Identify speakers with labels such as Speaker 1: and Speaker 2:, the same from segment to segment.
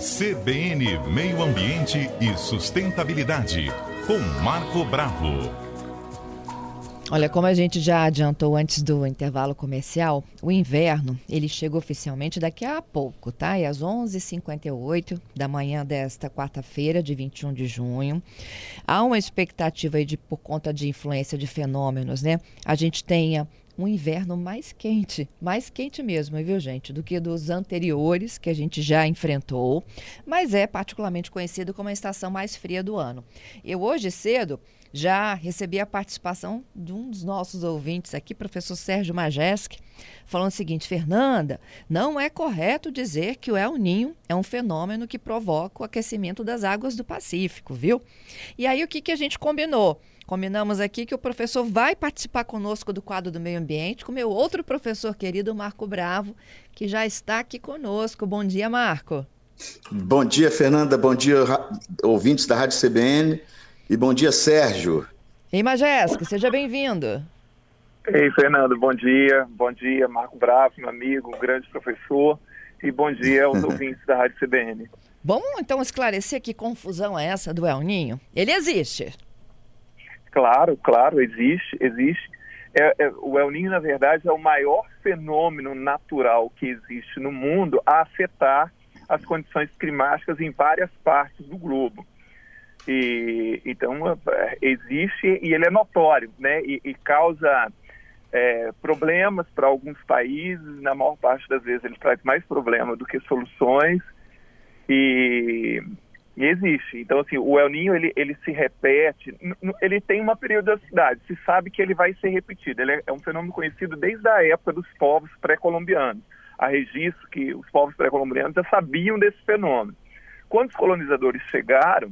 Speaker 1: CBN Meio Ambiente e Sustentabilidade, com Marco Bravo.
Speaker 2: Olha, como a gente já adiantou antes do intervalo comercial, o inverno ele chega oficialmente daqui a pouco, tá? É às 11h58 da manhã desta quarta-feira, de 21 de junho. Há uma expectativa aí de, por conta de influência de fenômenos, né? A gente tenha um inverno mais quente, mais quente mesmo, viu, gente, do que dos anteriores que a gente já enfrentou, mas é particularmente conhecido como a estação mais fria do ano. Eu hoje cedo já recebi a participação de um dos nossos ouvintes aqui, professor Sérgio Majeski, falando o seguinte: Fernanda, não é correto dizer que o El Ninho é um fenômeno que provoca o aquecimento das águas do Pacífico, viu? E aí o que, que a gente combinou? Combinamos aqui que o professor vai participar conosco do quadro do meio ambiente com meu outro professor querido, Marco Bravo, que já está aqui conosco. Bom dia, Marco.
Speaker 3: Bom dia, Fernanda. Bom dia, ouvintes da Rádio CBN. E bom dia, Sérgio.
Speaker 2: Ei, Majesco, seja bem-vindo.
Speaker 4: Ei, Fernando, bom dia. Bom dia, Marco Bravo, meu amigo, grande professor. E bom dia aos ouvintes da Rádio CBN.
Speaker 2: Vamos então esclarecer que confusão é essa do El Ninho? Ele existe.
Speaker 4: Claro, claro, existe, existe. É, é, o El Niño, na verdade, é o maior fenômeno natural que existe no mundo a afetar as condições climáticas em várias partes do globo. E, então, existe e ele é notório, né? E, e causa é, problemas para alguns países. Na maior parte das vezes, ele traz mais problemas do que soluções. E e existe. Então, assim, o El Ninho, ele, ele se repete, ele tem uma periodicidade, se sabe que ele vai ser repetido. Ele é, é um fenômeno conhecido desde a época dos povos pré-colombianos. Há registros que os povos pré-colombianos já sabiam desse fenômeno. Quando os colonizadores chegaram,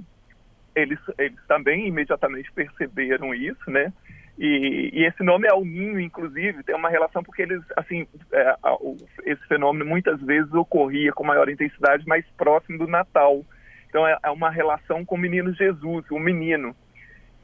Speaker 4: eles, eles também imediatamente perceberam isso, né? E, e, esse nome El Ninho, inclusive, tem uma relação porque eles, assim, é, esse fenômeno muitas vezes ocorria com maior intensidade mais próximo do Natal. Então é, é uma relação com o menino Jesus, o menino.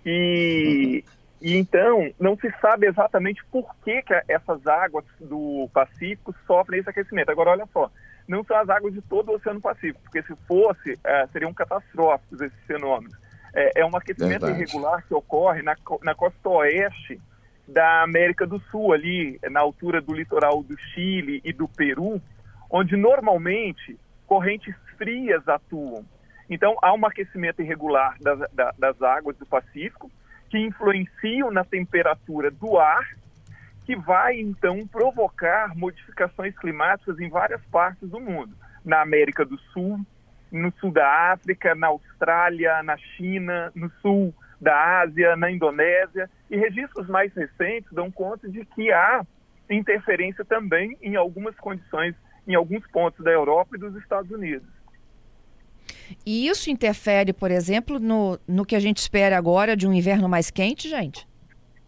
Speaker 4: E, e então não se sabe exatamente por que, que essas águas do Pacífico sofrem esse aquecimento. Agora, olha só, não são as águas de todo o Oceano Pacífico, porque se fosse, é, seriam catastróficos esses fenômenos. É, é um aquecimento Verdade. irregular que ocorre na, na costa oeste da América do Sul, ali na altura do litoral do Chile e do Peru, onde normalmente correntes frias atuam. Então, há um aquecimento irregular das, das águas do Pacífico, que influenciam na temperatura do ar, que vai, então, provocar modificações climáticas em várias partes do mundo. Na América do Sul, no sul da África, na Austrália, na China, no sul da Ásia, na Indonésia. E registros mais recentes dão conta de que há interferência também em algumas condições, em alguns pontos da Europa e dos Estados Unidos.
Speaker 2: E isso interfere, por exemplo, no, no que a gente espera agora de um inverno mais quente, gente?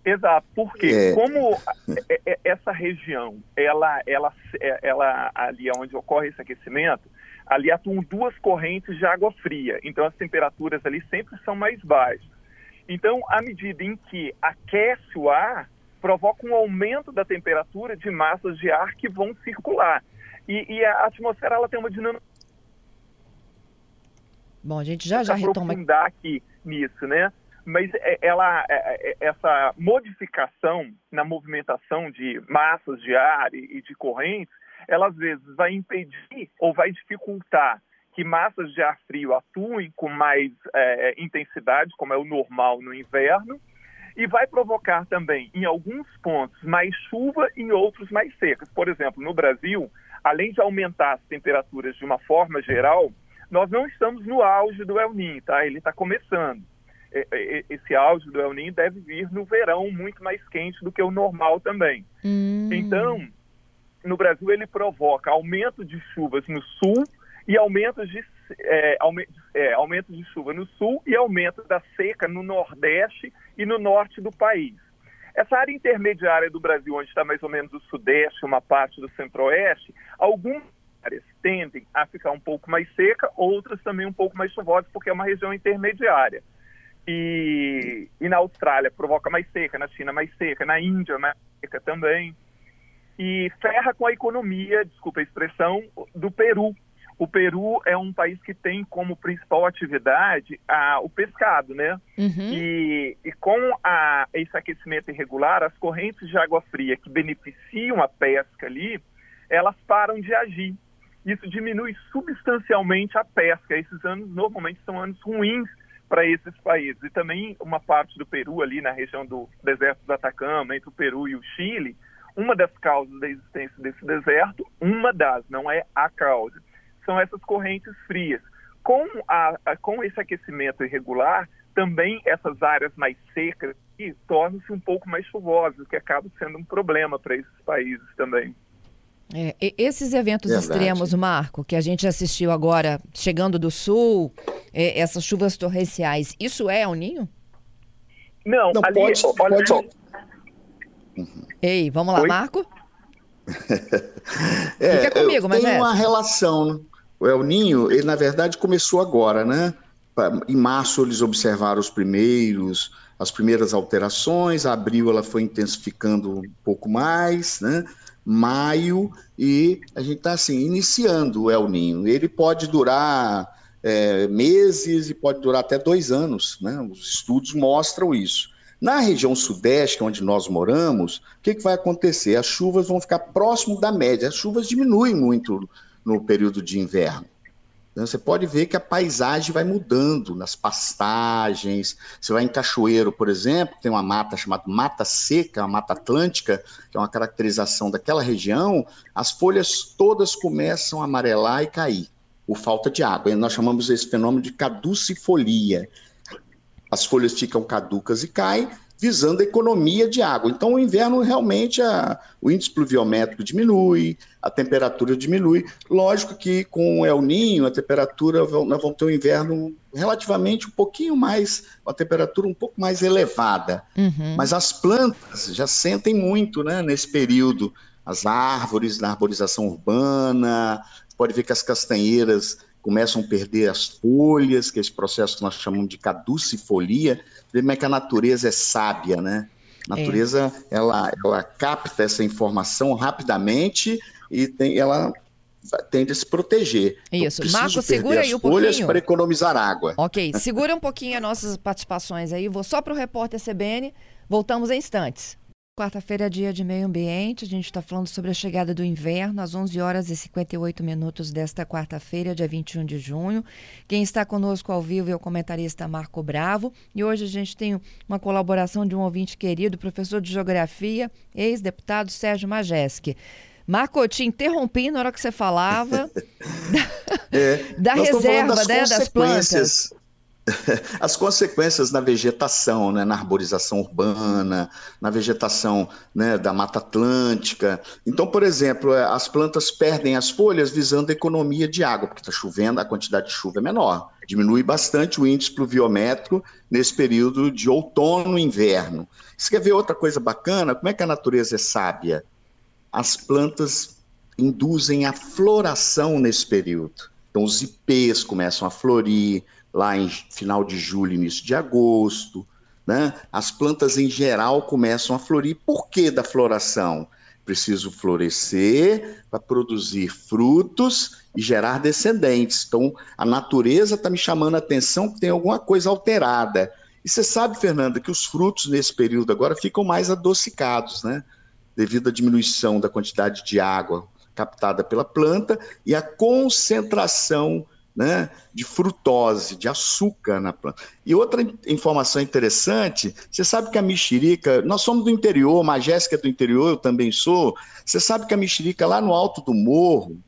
Speaker 4: Exato, porque é. como é, é, essa região, ela, ela, ela, ali onde ocorre esse aquecimento, ali atuam duas correntes de água fria, então as temperaturas ali sempre são mais baixas. Então, à medida em que aquece o ar, provoca um aumento da temperatura de massas de ar que vão circular. E, e a atmosfera ela tem uma dinâmica
Speaker 2: Bom, a gente já já retoma
Speaker 4: aqui nisso, né? Mas é, ela, é, é, essa modificação na movimentação de massas de ar e de correntes, ela às vezes vai impedir ou vai dificultar que massas de ar frio atuem com mais é, intensidade, como é o normal no inverno, e vai provocar também, em alguns pontos, mais chuva e em outros mais secas. Por exemplo, no Brasil, além de aumentar as temperaturas de uma forma geral, nós não estamos no auge do El Niño, tá? Ele está começando. Esse auge do El Niño deve vir no verão, muito mais quente do que o normal também. Hum. Então, no Brasil, ele provoca aumento de chuvas no sul e aumento de, é, é, aumento de chuva no sul e aumento da seca no nordeste e no norte do país. Essa área intermediária do Brasil, onde está mais ou menos o sudeste, uma parte do centro-oeste, algumas áreas tendem a ficar um pouco mais seca, outras também um pouco mais chuvosas, porque é uma região intermediária. E, e na Austrália provoca mais seca, na China mais seca, na Índia mais seca também. E ferra com a economia, desculpa a expressão, do Peru, o Peru é um país que tem como principal atividade a, o pescado, né? Uhum. E, e, com a, esse aquecimento irregular, as correntes de água fria que beneficiam a pesca ali, elas param de agir. Isso diminui substancialmente a pesca. Esses anos normalmente são anos ruins para esses países. E também uma parte do Peru ali na região do deserto do Atacama, entre o Peru e o Chile, uma das causas da existência desse deserto, uma das, não é a causa, são essas correntes frias. Com, a, a, com esse aquecimento irregular, também essas áreas mais secas tornam-se um pouco mais chuvosas, o que acaba sendo um problema para esses países também.
Speaker 2: É, esses eventos Verdade. extremos, Marco, que a gente assistiu agora, chegando do sul, é, essas chuvas torrenciais, isso é o Ninho?
Speaker 4: Não, Não ali, pode, olha, pode...
Speaker 2: Ei, vamos lá, Oi? Marco?
Speaker 3: é, Fica comigo, mas tem uma relação. Né? O El Ninho, ele na verdade começou agora, né? Em março eles observaram os primeiros, as primeiras alterações, abril ela foi intensificando um pouco mais, né? Maio e a gente está assim iniciando o El Ninho. Ele pode durar é, meses e pode durar até dois anos, né? Os estudos mostram isso. Na região sudeste, onde nós moramos, o que, que vai acontecer? As chuvas vão ficar próximo da média. As chuvas diminuem muito no período de inverno. Então, você pode ver que a paisagem vai mudando nas pastagens. Você vai em Cachoeiro, por exemplo, tem uma mata chamada Mata Seca, a Mata Atlântica, que é uma caracterização daquela região. As folhas todas começam a amarelar e cair por falta de água. Nós chamamos esse fenômeno de caducifolia as folhas ficam caducas e caem, visando a economia de água. Então, o inverno realmente a, o índice pluviométrico diminui, a temperatura diminui. Lógico que com o El Ninho, a temperatura, nós vamos ter um inverno relativamente um pouquinho mais, uma temperatura um pouco mais elevada. Uhum. Mas as plantas já sentem muito né, nesse período. As árvores, na arborização urbana, pode ver que as castanheiras começam a perder as folhas, que é esse processo que nós chamamos de caducifolia, vê como é que a natureza é sábia, né? A natureza, é. ela, ela capta essa informação rapidamente e tem, ela tende a se proteger.
Speaker 2: Isso. Marco, segura aí um pouquinho.
Speaker 3: para economizar água.
Speaker 2: Ok, segura um pouquinho as nossas participações aí. Vou só para o repórter CBN. Voltamos em instantes. Quarta-feira é dia de meio ambiente. A gente está falando sobre a chegada do inverno às 11 horas e 58 minutos desta quarta-feira, dia 21 de junho. Quem está conosco ao vivo é o comentarista Marco Bravo. E hoje a gente tem uma colaboração de um ouvinte querido, professor de Geografia, ex-deputado Sérgio Majeski. Marco, eu te interrompi na hora que você falava é, da, reserva das, né, das plantas.
Speaker 3: as consequências na vegetação, né, na arborização urbana, na vegetação né, da Mata Atlântica. Então, por exemplo, é, as plantas perdem as folhas visando a economia de água, porque está chovendo, a quantidade de chuva é menor. Diminui bastante o índice pluviométrico nesse período de outono e inverno. Você quer ver outra coisa bacana? Como é que a natureza é sábia? As plantas induzem a floração nesse período. Então, os ipês começam a florir, lá em final de julho, início de agosto. Né? As plantas em geral começam a florir. Por que da floração? Preciso florescer para produzir frutos e gerar descendentes. Então, a natureza está me chamando a atenção que tem alguma coisa alterada. E você sabe, Fernanda, que os frutos nesse período agora ficam mais adocicados, né? Devido à diminuição da quantidade de água captada pela planta e a concentração né, de frutose, de açúcar na planta. E outra informação interessante, você sabe que a mexerica, nós somos do interior, a Jéssica é do interior, eu também sou. Você sabe que a mexerica lá no alto do morro,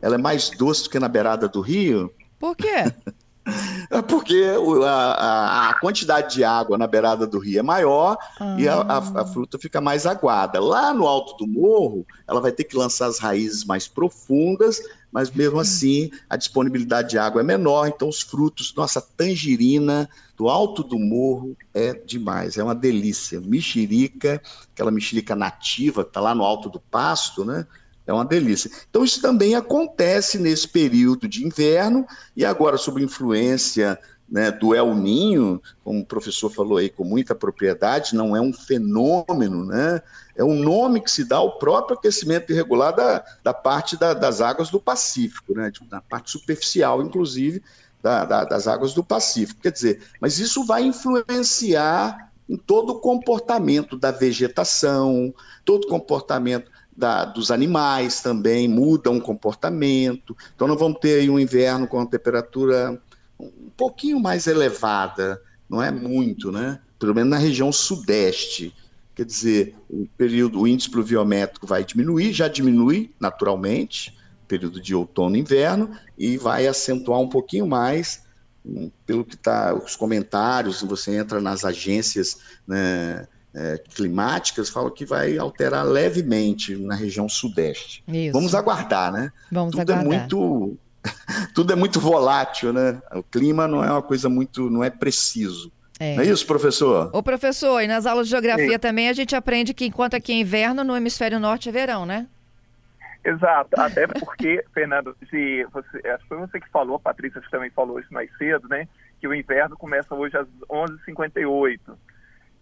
Speaker 3: ela é mais doce do que na beirada do rio?
Speaker 2: Por quê?
Speaker 3: É porque a, a, quantidade de água na beirada do rio é maior ah. e a, a, a, fruta fica mais aguada. Lá no alto do morro, ela vai ter que lançar as raízes mais profundas, mas mesmo assim a disponibilidade de água é menor, então os frutos, nossa tangerina do alto do morro é demais, é uma delícia. Mexerica, aquela mexerica nativa que está lá no alto do pasto, né? É uma delícia. Então, isso também acontece nesse período de inverno, e agora, sob influência né, do El Ninho, como o professor falou aí com muita propriedade, não é um fenômeno, né? É um nome que se dá ao próprio aquecimento irregular da, da parte da, das águas do Pacífico, né? Da parte superficial, inclusive, da, da, das águas do Pacífico. Quer dizer, mas isso vai influenciar em todo o comportamento da vegetação, todo o comportamento da, dos animais também, muda o comportamento. Então, nós vamos ter aí um inverno com a temperatura um pouquinho mais elevada, não é muito, né? Pelo menos na região sudeste. Quer dizer, o período, o índice pluviométrico vai diminuir, já diminui naturalmente, período de outono e inverno, e vai acentuar um pouquinho mais, hum, pelo que está os comentários, você entra nas agências né, é, climáticas, fala que vai alterar levemente na região sudeste. Isso. Vamos aguardar, né?
Speaker 2: Vamos Tudo é aguardar.
Speaker 3: é muito tudo é muito volátil, né? O clima não é uma coisa muito, não é preciso. É. Não é isso, professor?
Speaker 2: Ô, professor, e nas aulas de geografia Sim. também a gente aprende que enquanto aqui é inverno, no hemisfério norte é verão, né?
Speaker 4: Exato, até porque, Fernando, se você, foi você que falou, a Patrícia também falou isso mais cedo, né? Que o inverno começa hoje às 11h58.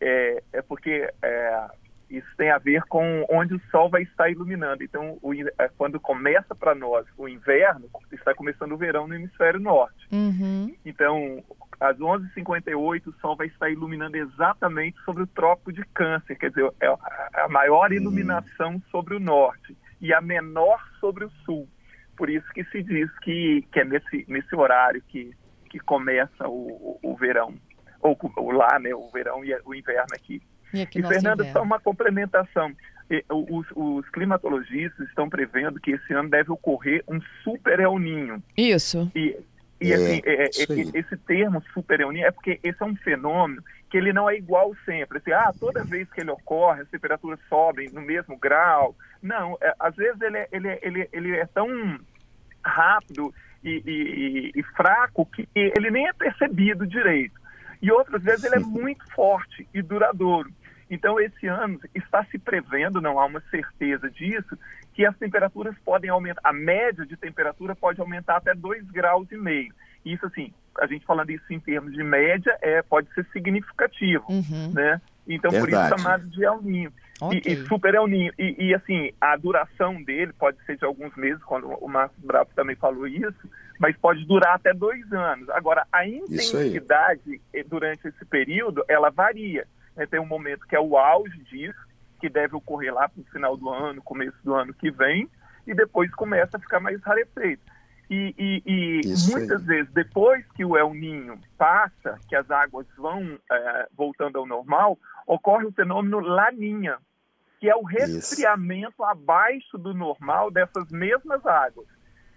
Speaker 4: É, é porque é, isso tem a ver com onde o sol vai estar iluminando. Então, o, é, quando começa para nós o inverno, está começando o verão no hemisfério norte.
Speaker 2: Uhum.
Speaker 4: Então, às 11h58, o sol vai estar iluminando exatamente sobre o Trópico de Câncer, quer dizer, é a maior uhum. iluminação uhum. sobre o norte e a menor sobre o sul. Por isso que se diz que, que é nesse, nesse horário que, que começa o, o, o verão, ou, ou lá, né, o verão e o inverno aqui.
Speaker 2: E,
Speaker 4: e Fernando, só uma complementação. Os, os, climatologistas estão prevendo que esse ano deve ocorrer um super El Ninho.
Speaker 2: Isso.
Speaker 4: E, e é, assim, é, é, esse termo super El Ninho é porque esse é um fenômeno que ele não é igual sempre. Assim, ah, toda vez que ele ocorre, as temperaturas sobem no mesmo grau. Não, é, às vezes ele, é, ele, ele, ele é tão rápido e, e, e, fraco que ele nem é percebido direito e outras vezes ele é muito forte e duradouro. Então, esse ano está se prevendo, não há uma certeza disso, que as temperaturas podem aumentar, a média de temperatura pode aumentar até 2 graus e meio. Isso, assim, a gente falando isso em termos de média, é, pode ser significativo,
Speaker 2: uhum.
Speaker 4: né? Então, Verdade. por isso chamado de El Ninho. Okay. E, e, super El Ninho. E, e, assim, a duração dele pode ser de alguns meses, quando o Márcio Bravo também falou isso, mas pode durar até dois anos. Agora, a intensidade eh, durante esse período, ela varia. Né? Tem um momento que é o auge disso, que deve ocorrer lá para o final do ano, começo do ano que vem, e depois começa a ficar mais rarefeito. E, e, e muitas aí. vezes, depois que o El Ninho passa, que as águas vão é, voltando ao normal, ocorre o fenômeno Laninha, que é o resfriamento isso. abaixo do normal dessas mesmas águas.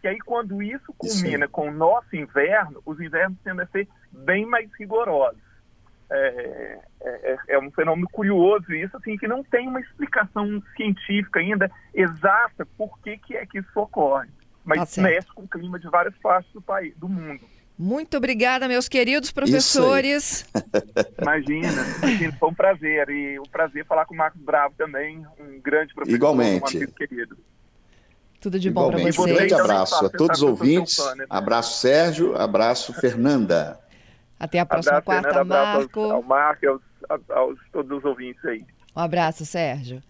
Speaker 4: Que aí, quando isso culmina isso com o nosso inverno, os invernos tendem a ser bem mais rigorosos. É, é, é, é, um fenômeno curioso isso, assim, que não tem uma explicação científica ainda exata por que, que é que isso ocorre. Mas tá mexe com o clima de várias partes do país, do mundo.
Speaker 2: Muito obrigada, meus queridos professores.
Speaker 4: Imagina, imagina, foi um prazer. E um prazer falar com o Marcos Bravo também, um grande professor,
Speaker 3: Igualmente.
Speaker 4: um amigo querido.
Speaker 2: Tudo de bom para vocês.
Speaker 3: Um grande abraço a todos os ouvintes. Né? Abraço, Sérgio. Abraço, Fernanda.
Speaker 2: Até a próxima
Speaker 4: abraço,
Speaker 2: quarta,
Speaker 4: Fernanda,
Speaker 2: Marco.
Speaker 4: Abraço ao, ao Marco e aos, aos, todos os ouvintes aí.
Speaker 2: Um abraço, Sérgio.